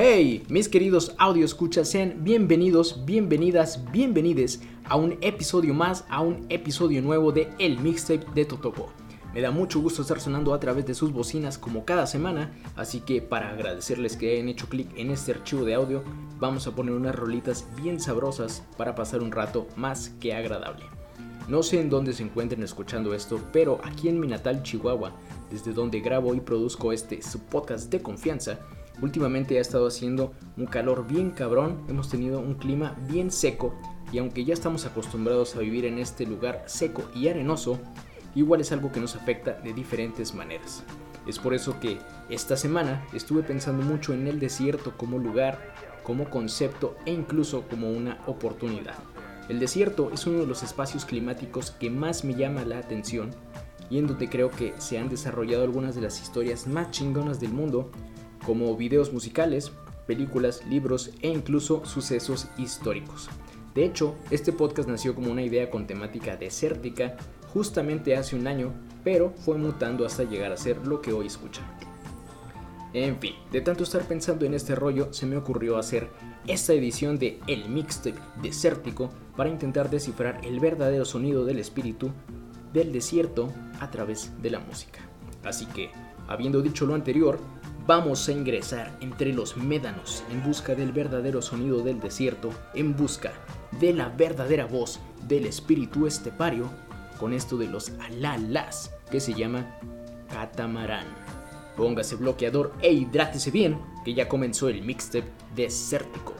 Hey, mis queridos audio escuchas, sean bienvenidos, bienvenidas, bienvenides a un episodio más, a un episodio nuevo de El Mixtape de Totopo. Me da mucho gusto estar sonando a través de sus bocinas como cada semana, así que para agradecerles que hayan hecho clic en este archivo de audio, vamos a poner unas rolitas bien sabrosas para pasar un rato más que agradable. No sé en dónde se encuentren escuchando esto, pero aquí en mi natal Chihuahua, desde donde grabo y produzco este su podcast de confianza, últimamente ha estado haciendo un calor bien cabrón, hemos tenido un clima bien seco y aunque ya estamos acostumbrados a vivir en este lugar seco y arenoso, igual es algo que nos afecta de diferentes maneras. Es por eso que esta semana estuve pensando mucho en el desierto como lugar, como concepto e incluso como una oportunidad. El desierto es uno de los espacios climáticos que más me llama la atención y en donde creo que se han desarrollado algunas de las historias más chingonas del mundo, como videos musicales, películas, libros e incluso sucesos históricos. De hecho, este podcast nació como una idea con temática desértica justamente hace un año, pero fue mutando hasta llegar a ser lo que hoy escuchan. En fin, de tanto estar pensando en este rollo, se me ocurrió hacer esta edición de El Mixtape Desértico para intentar descifrar el verdadero sonido del espíritu del desierto a través de la música. Así que, habiendo dicho lo anterior, vamos a ingresar entre los médanos en busca del verdadero sonido del desierto, en busca de la verdadera voz del espíritu estepario con esto de los alalas que se llama catamarán. Póngase bloqueador e hidrátese bien, que ya comenzó el mixtape desértico.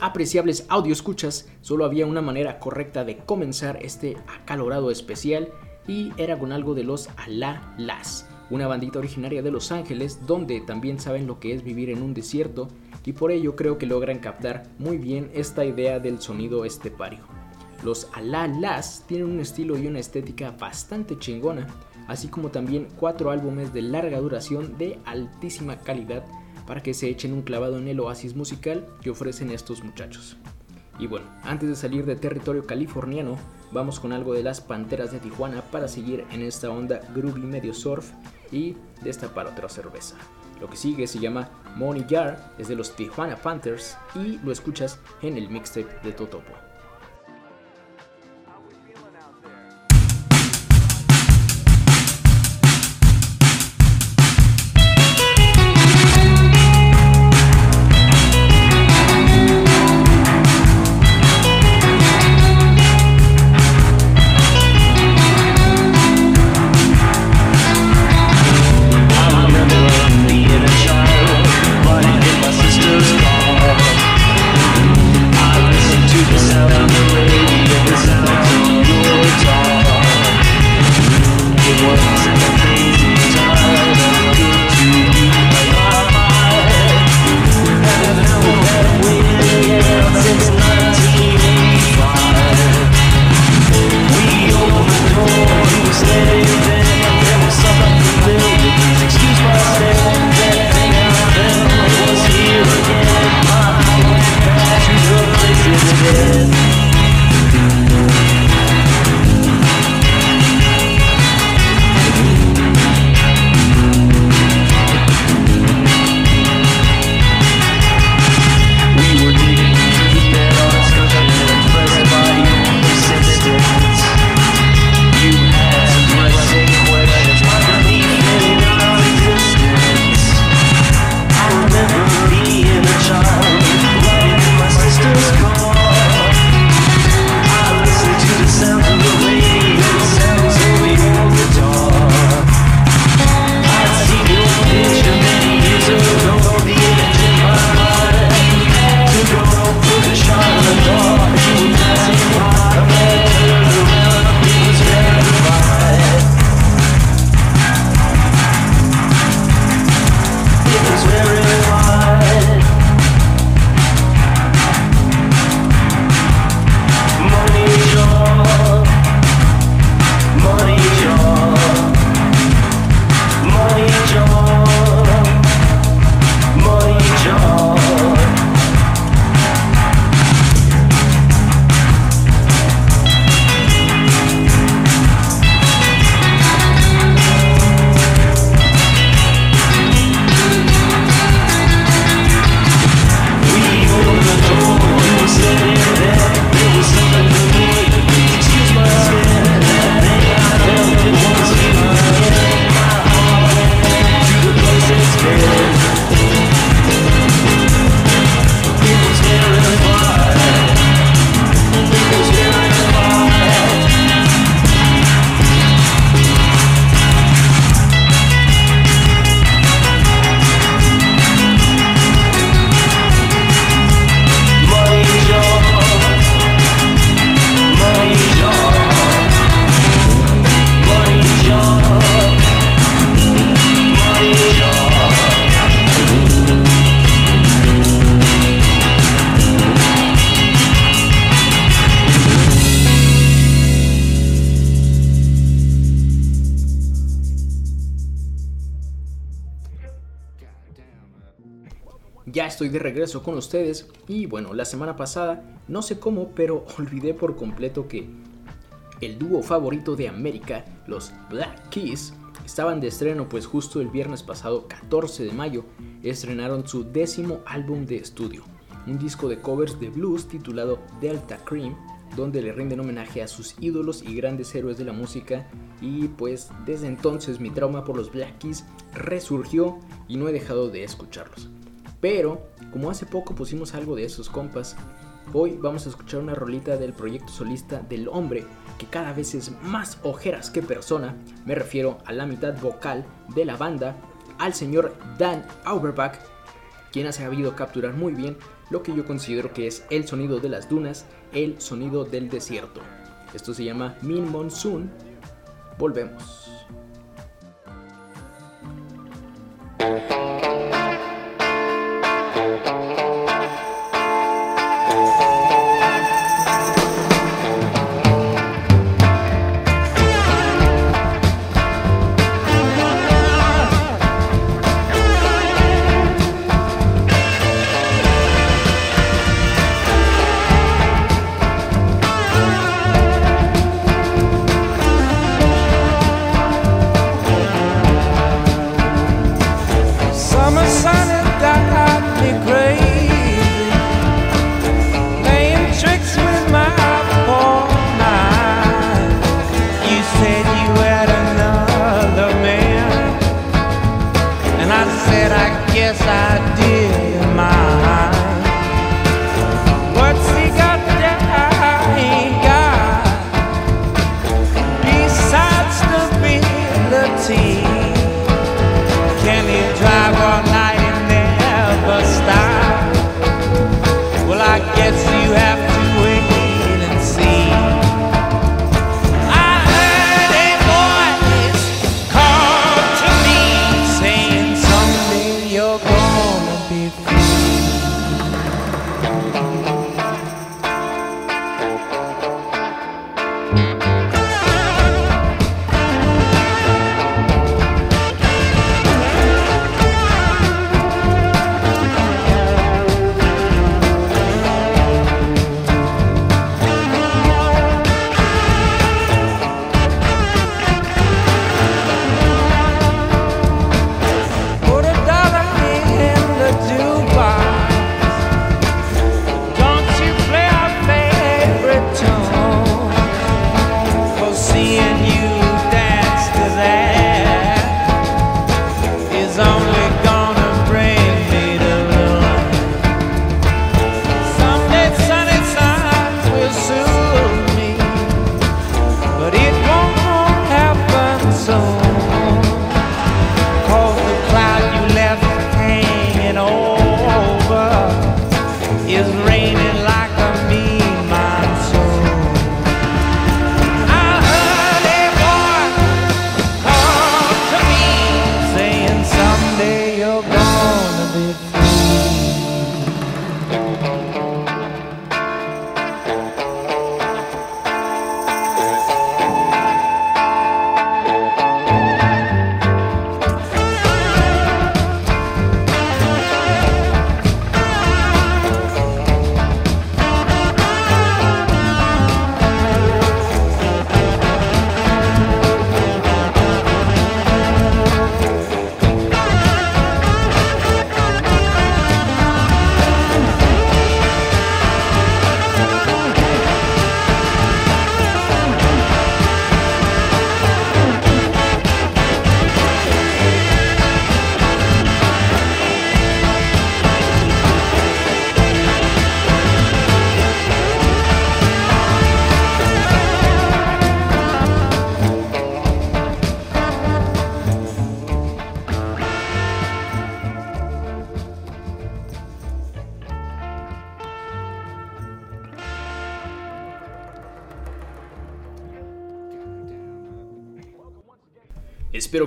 Apreciables audio escuchas, solo había una manera correcta de comenzar este acalorado especial y era con algo de los Alá Las, una bandita originaria de Los Ángeles donde también saben lo que es vivir en un desierto y por ello creo que logran captar muy bien esta idea del sonido estepario. Los Alá Las tienen un estilo y una estética bastante chingona, así como también cuatro álbumes de larga duración de altísima calidad para que se echen un clavado en el oasis musical que ofrecen estos muchachos. Y bueno, antes de salir de territorio californiano, vamos con algo de las Panteras de Tijuana para seguir en esta onda groovy medio surf y destapar otra cerveza. Lo que sigue se llama Money Jar, es de los Tijuana Panthers y lo escuchas en el mixtape de Totopo. Regreso con ustedes y bueno, la semana pasada, no sé cómo, pero olvidé por completo que el dúo favorito de América, los Black Keys, estaban de estreno pues justo el viernes pasado 14 de mayo estrenaron su décimo álbum de estudio, un disco de covers de blues titulado Delta Cream, donde le rinden homenaje a sus ídolos y grandes héroes de la música y pues desde entonces mi trauma por los Black Keys resurgió y no he dejado de escucharlos. Pero, como hace poco pusimos algo de esos compas, hoy vamos a escuchar una rolita del proyecto solista del hombre que cada vez es más ojeras que persona. Me refiero a la mitad vocal de la banda, al señor Dan Auerbach, quien ha sabido capturar muy bien lo que yo considero que es el sonido de las dunas, el sonido del desierto. Esto se llama Min Monsoon. Volvemos.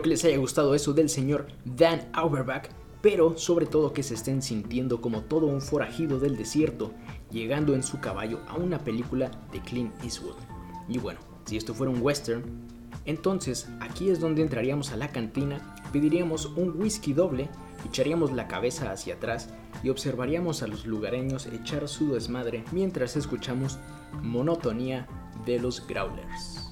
Que les haya gustado eso del señor Dan Auerbach, pero sobre todo que se estén sintiendo como todo un forajido del desierto, llegando en su caballo a una película de Clint Eastwood. Y bueno, si esto fuera un western, entonces aquí es donde entraríamos a la cantina, pediríamos un whisky doble, echaríamos la cabeza hacia atrás y observaríamos a los lugareños echar su desmadre mientras escuchamos monotonía de los growlers.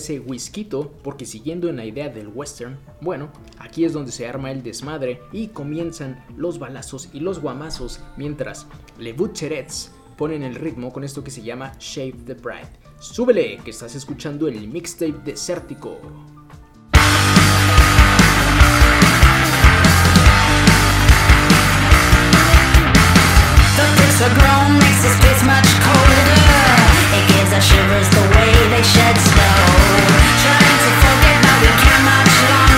Ese whisky, porque siguiendo en la idea del western, bueno, aquí es donde se arma el desmadre y comienzan los balazos y los guamazos mientras Le Butcherets ponen el ritmo con esto que se llama Shave the Bride. Súbele, que estás escuchando el mixtape desértico. Shivers the way they shed snow. Trying to forget, but we can't much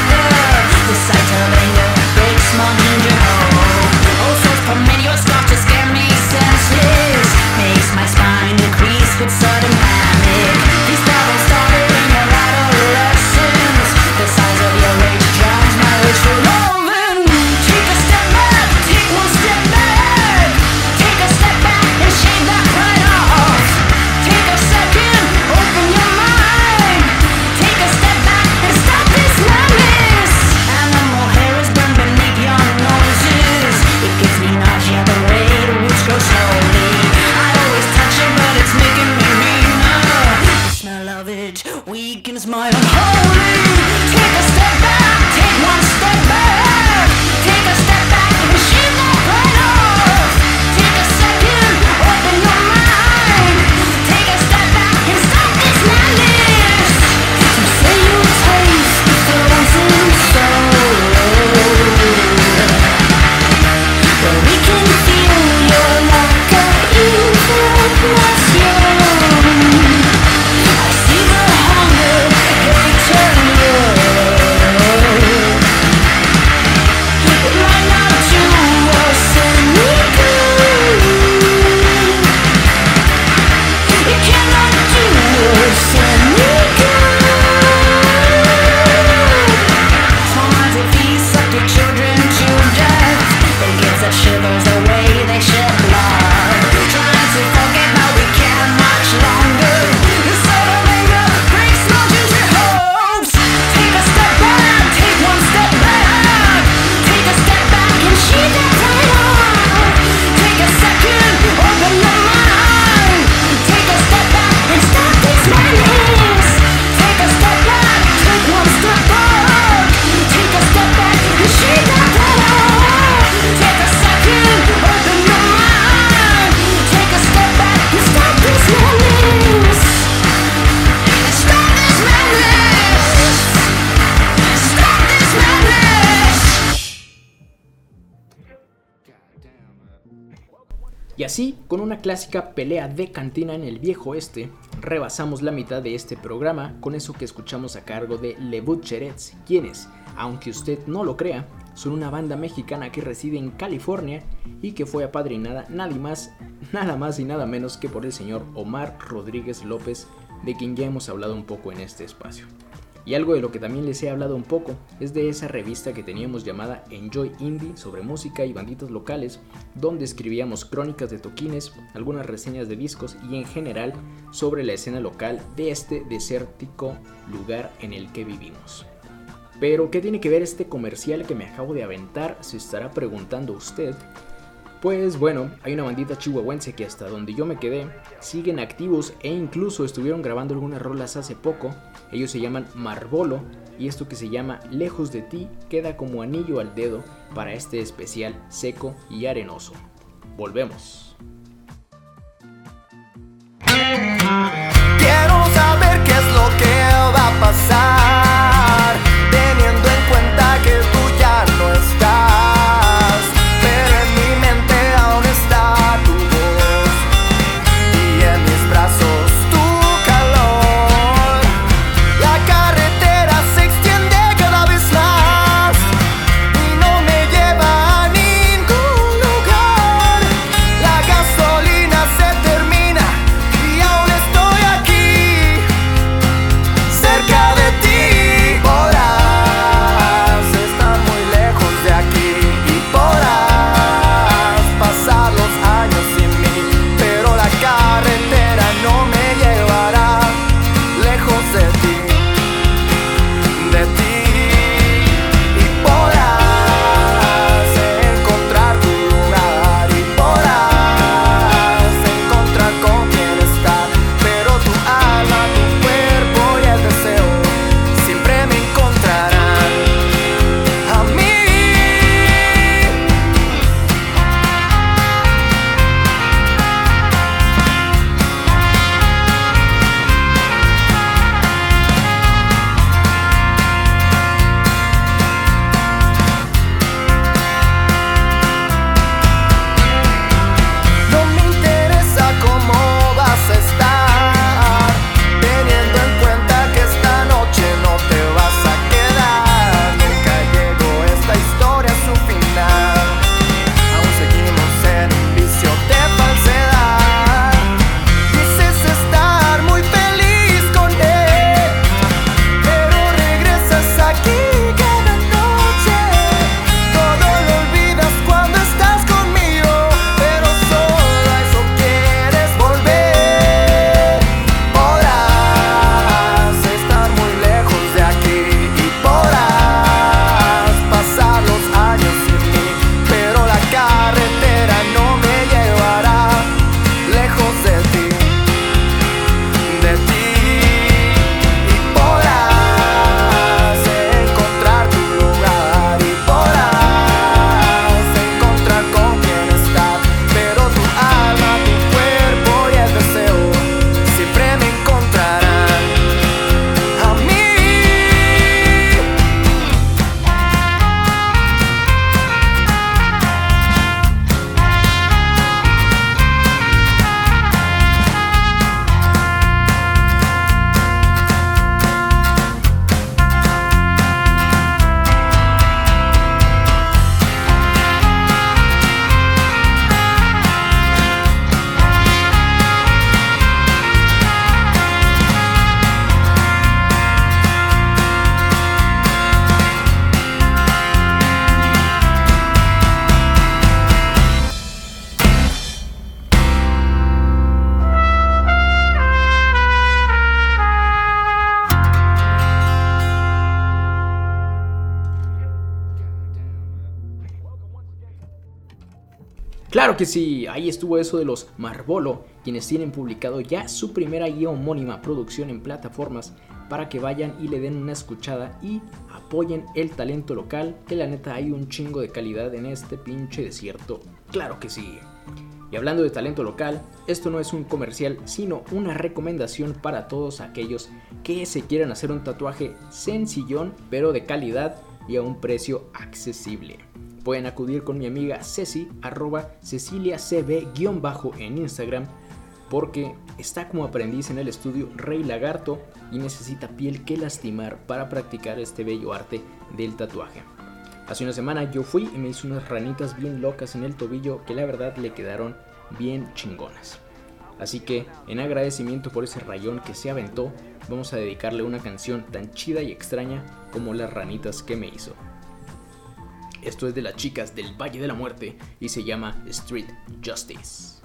pelea de cantina en el viejo oeste, rebasamos la mitad de este programa con eso que escuchamos a cargo de Le Butcherets, quienes, aunque usted no lo crea, son una banda mexicana que reside en California y que fue apadrinada nadie más, nada más y nada menos que por el señor Omar Rodríguez López, de quien ya hemos hablado un poco en este espacio. Y algo de lo que también les he hablado un poco es de esa revista que teníamos llamada Enjoy Indie sobre música y banditas locales, donde escribíamos crónicas de toquines, algunas reseñas de discos y en general sobre la escena local de este desértico lugar en el que vivimos. Pero, ¿qué tiene que ver este comercial que me acabo de aventar? Se estará preguntando usted. Pues bueno, hay una bandita chihuahuense que hasta donde yo me quedé siguen activos e incluso estuvieron grabando algunas rolas hace poco. Ellos se llaman Marbolo y esto que se llama Lejos de ti queda como anillo al dedo para este especial seco y arenoso. Volvemos. Quiero saber qué es lo que va a pasar, que sí, ahí estuvo eso de los Marbolo, quienes tienen publicado ya su primera y homónima producción en plataformas para que vayan y le den una escuchada y apoyen el talento local, que la neta hay un chingo de calidad en este pinche desierto. Claro que sí. Y hablando de talento local, esto no es un comercial, sino una recomendación para todos aquellos que se quieran hacer un tatuaje sencillón, pero de calidad y a un precio accesible. Pueden acudir con mi amiga Ceci, arroba ceciliacb- en Instagram, porque está como aprendiz en el estudio Rey Lagarto y necesita piel que lastimar para practicar este bello arte del tatuaje. Hace una semana yo fui y me hice unas ranitas bien locas en el tobillo que la verdad le quedaron bien chingonas. Así que, en agradecimiento por ese rayón que se aventó, vamos a dedicarle una canción tan chida y extraña como las ranitas que me hizo. Esto es de las chicas del Valle de la Muerte y se llama Street Justice.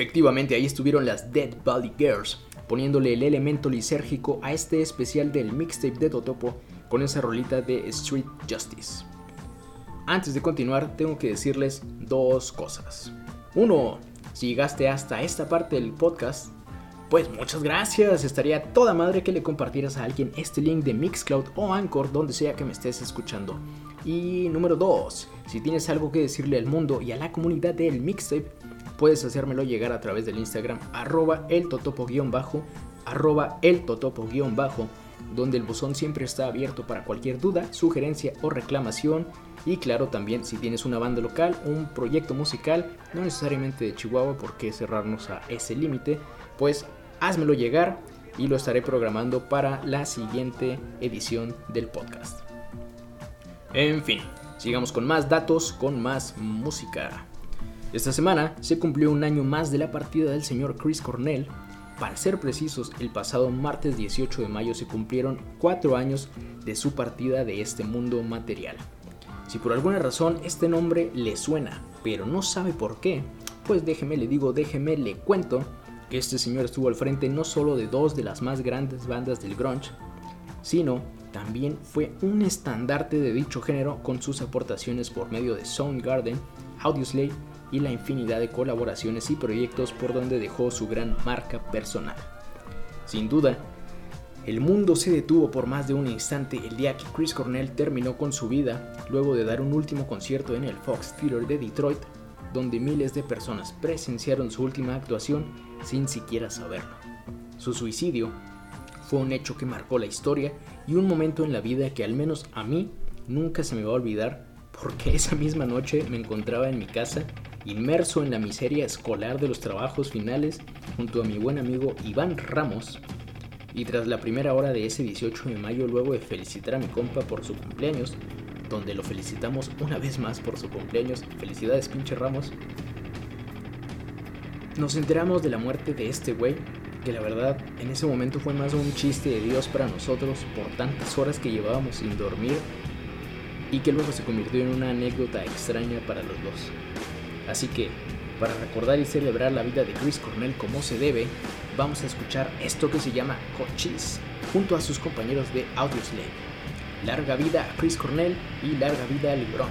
Efectivamente, ahí estuvieron las Dead Body Girls, poniéndole el elemento lisérgico a este especial del mixtape de Totopo con esa rolita de Street Justice. Antes de continuar, tengo que decirles dos cosas. Uno, si llegaste hasta esta parte del podcast, pues muchas gracias, estaría toda madre que le compartieras a alguien este link de Mixcloud o Anchor donde sea que me estés escuchando. Y número 2, si tienes algo que decirle al mundo y a la comunidad del mixtape, puedes hacérmelo llegar a través del Instagram arroba el totopo-bajo, arroba el totopo-bajo, donde el buzón siempre está abierto para cualquier duda, sugerencia o reclamación. Y claro, también si tienes una banda local, un proyecto musical, no necesariamente de Chihuahua, porque cerrarnos a ese límite, pues házmelo llegar y lo estaré programando para la siguiente edición del podcast. En fin, sigamos con más datos, con más música. Esta semana se cumplió un año más de la partida del señor Chris Cornell. Para ser precisos, el pasado martes 18 de mayo se cumplieron cuatro años de su partida de este mundo material. Si por alguna razón este nombre le suena, pero no sabe por qué, pues déjeme le digo, déjeme le cuento que este señor estuvo al frente no solo de dos de las más grandes bandas del grunge, sino también fue un estandarte de dicho género con sus aportaciones por medio de Soundgarden, Audioslave y la infinidad de colaboraciones y proyectos por donde dejó su gran marca personal. Sin duda, el mundo se detuvo por más de un instante el día que Chris Cornell terminó con su vida luego de dar un último concierto en el Fox Theater de Detroit, donde miles de personas presenciaron su última actuación sin siquiera saberlo. Su suicidio fue un hecho que marcó la historia y un momento en la vida que al menos a mí nunca se me va a olvidar porque esa misma noche me encontraba en mi casa inmerso en la miseria escolar de los trabajos finales junto a mi buen amigo Iván Ramos. Y tras la primera hora de ese 18 de mayo luego de felicitar a mi compa por su cumpleaños, donde lo felicitamos una vez más por su cumpleaños, felicidades pinche Ramos, nos enteramos de la muerte de este güey, que la verdad en ese momento fue más un chiste de Dios para nosotros por tantas horas que llevábamos sin dormir y que luego se convirtió en una anécdota extraña para los dos. Así que, para recordar y celebrar la vida de Chris Cornell como se debe, vamos a escuchar esto que se llama Cochise, junto a sus compañeros de Audioslave. Larga vida a Chris Cornell y larga vida a LeBron.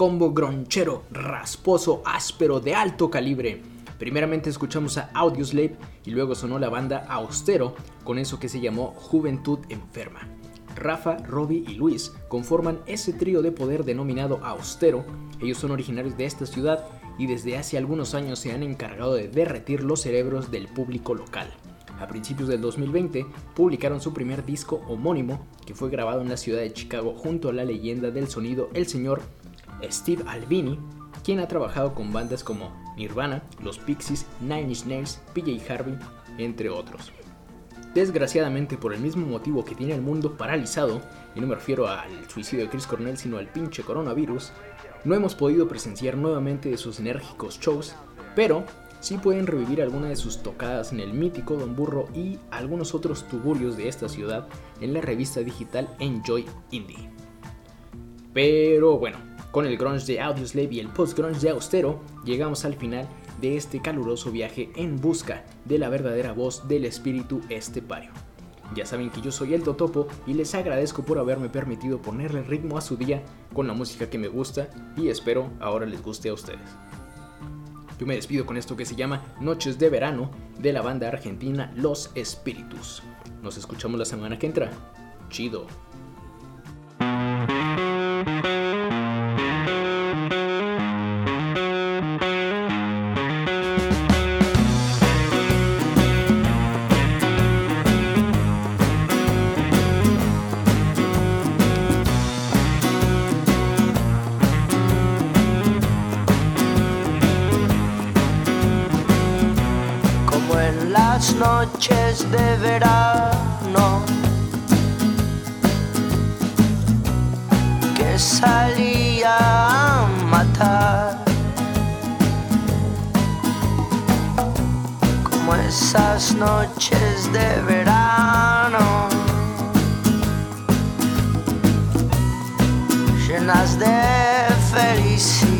Combo gronchero, rasposo, áspero, de alto calibre. Primeramente escuchamos a Audioslave y luego sonó la banda Austero con eso que se llamó Juventud Enferma. Rafa, Robbie y Luis conforman ese trío de poder denominado Austero. Ellos son originarios de esta ciudad y desde hace algunos años se han encargado de derretir los cerebros del público local. A principios del 2020 publicaron su primer disco homónimo que fue grabado en la ciudad de Chicago junto a la leyenda del sonido el señor Steve Albini, quien ha trabajado con bandas como Nirvana, Los Pixies, Nine Inch Nails, PJ Harvey, entre otros. Desgraciadamente por el mismo motivo que tiene el mundo paralizado, y no me refiero al suicidio de Chris Cornell sino al pinche coronavirus, no hemos podido presenciar nuevamente de sus enérgicos shows, pero sí pueden revivir alguna de sus tocadas en el mítico Don Burro y algunos otros tuburios de esta ciudad en la revista digital Enjoy Indie. Pero bueno, con el grunge de Audioslave y el post-grunge de Austero, llegamos al final de este caluroso viaje en busca de la verdadera voz del espíritu estepario. Ya saben que yo soy el Totopo y les agradezco por haberme permitido ponerle ritmo a su día con la música que me gusta y espero ahora les guste a ustedes. Yo me despido con esto que se llama Noches de Verano de la banda argentina Los Espíritus. Nos escuchamos la semana que entra. Chido. Noches de verano. Que salía a matar. Como esas noches de verano. Llenas de felicidad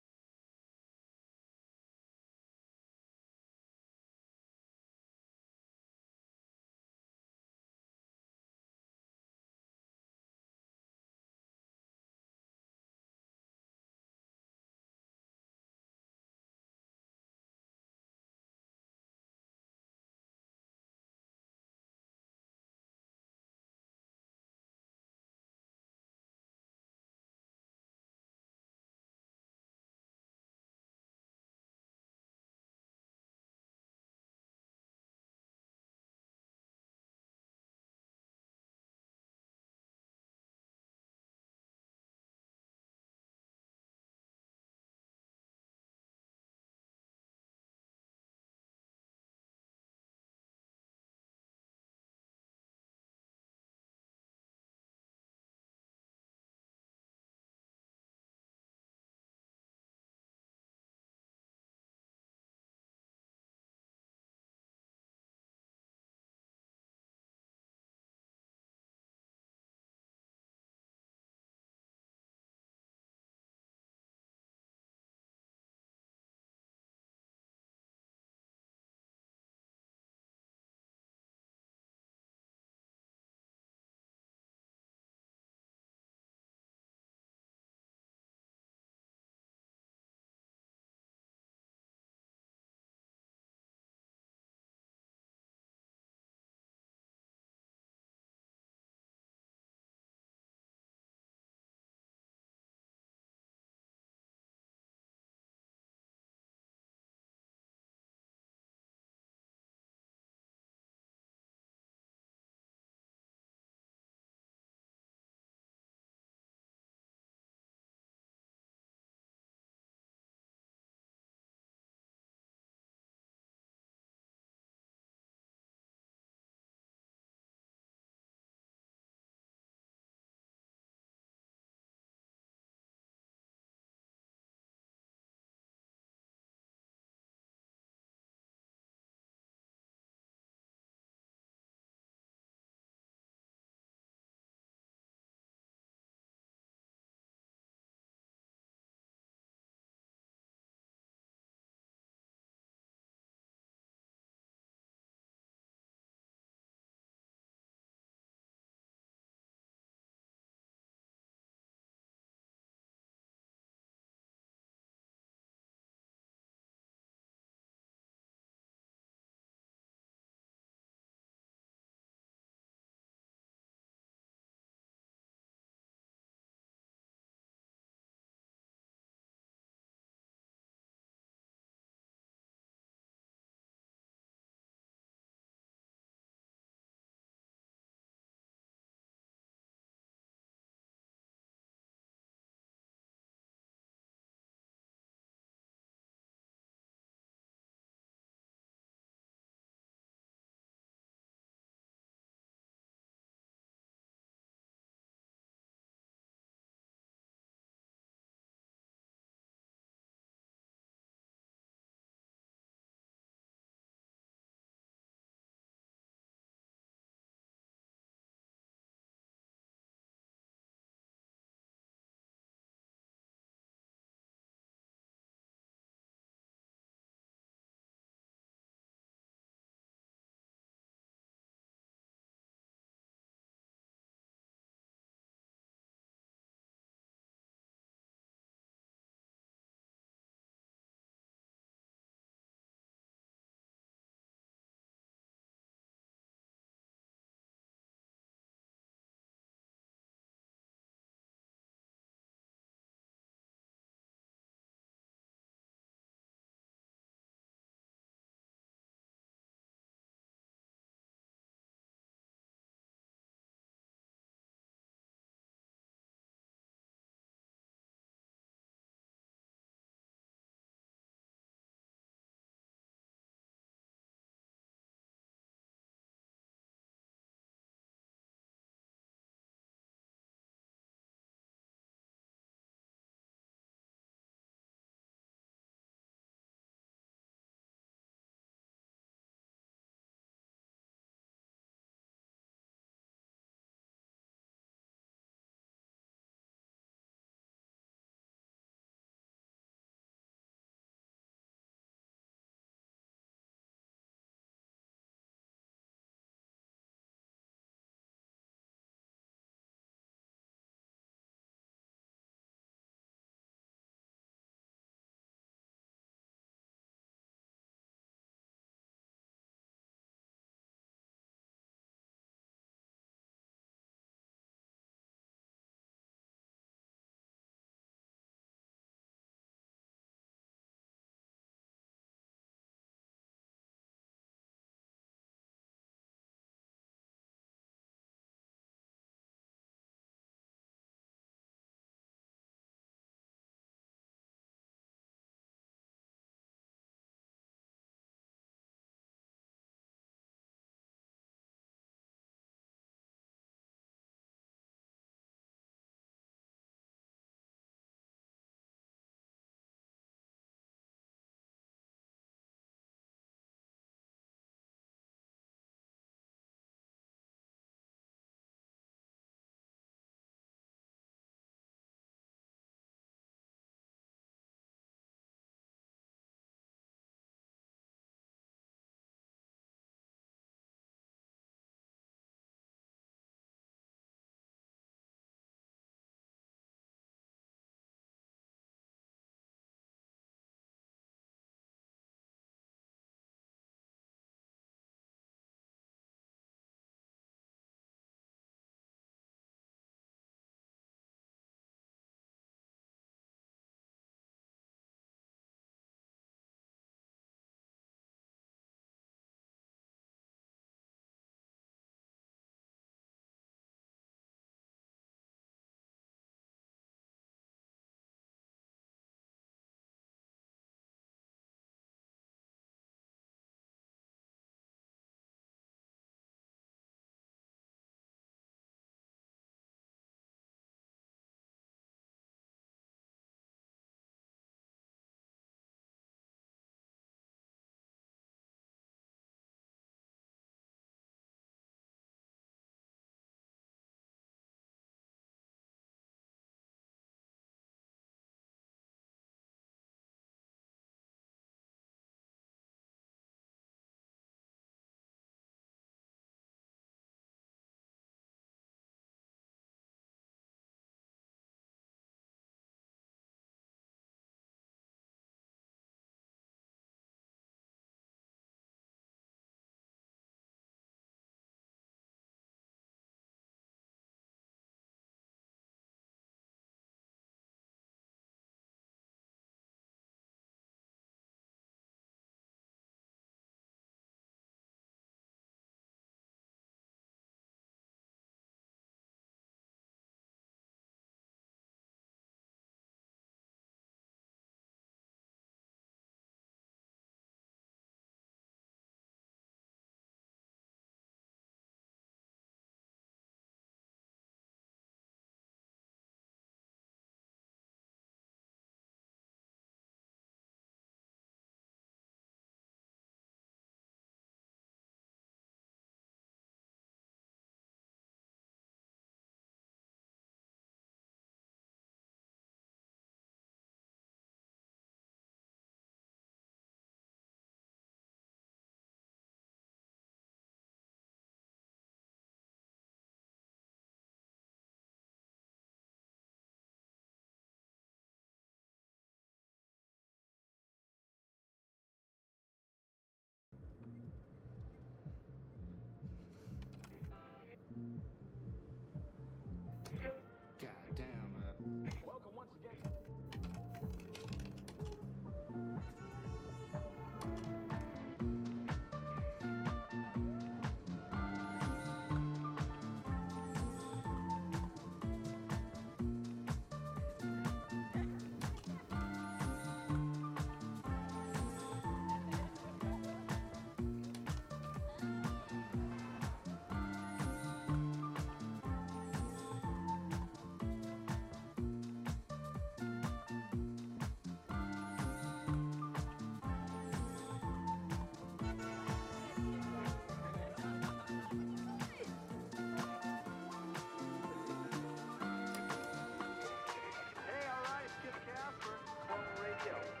show.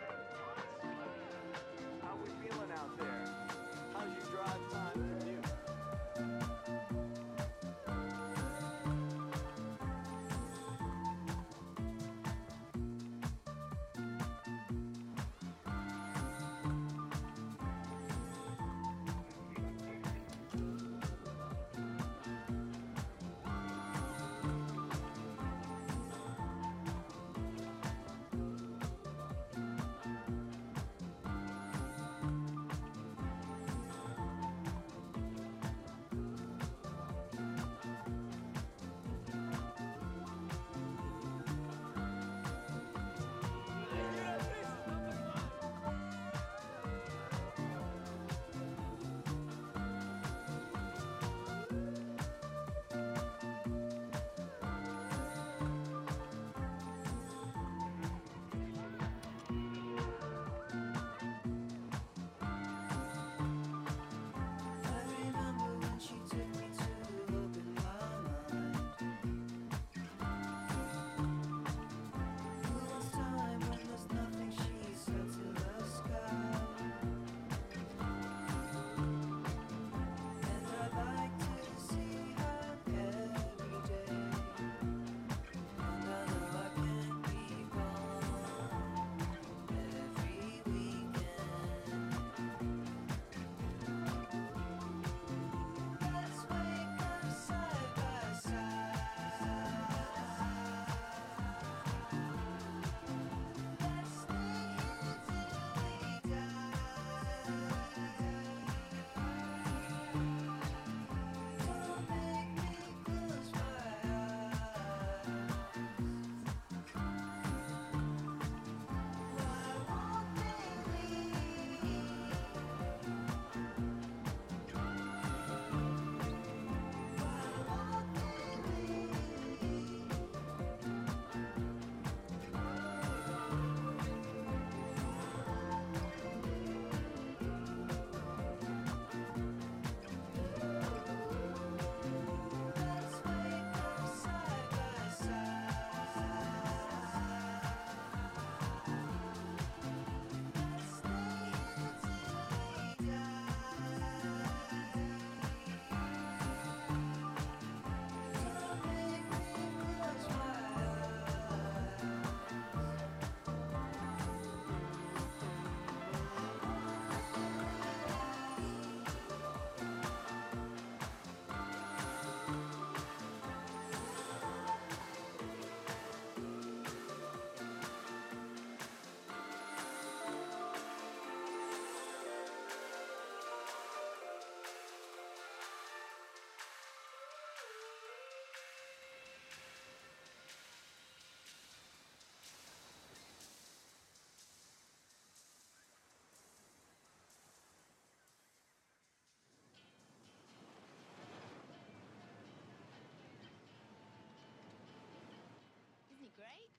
great.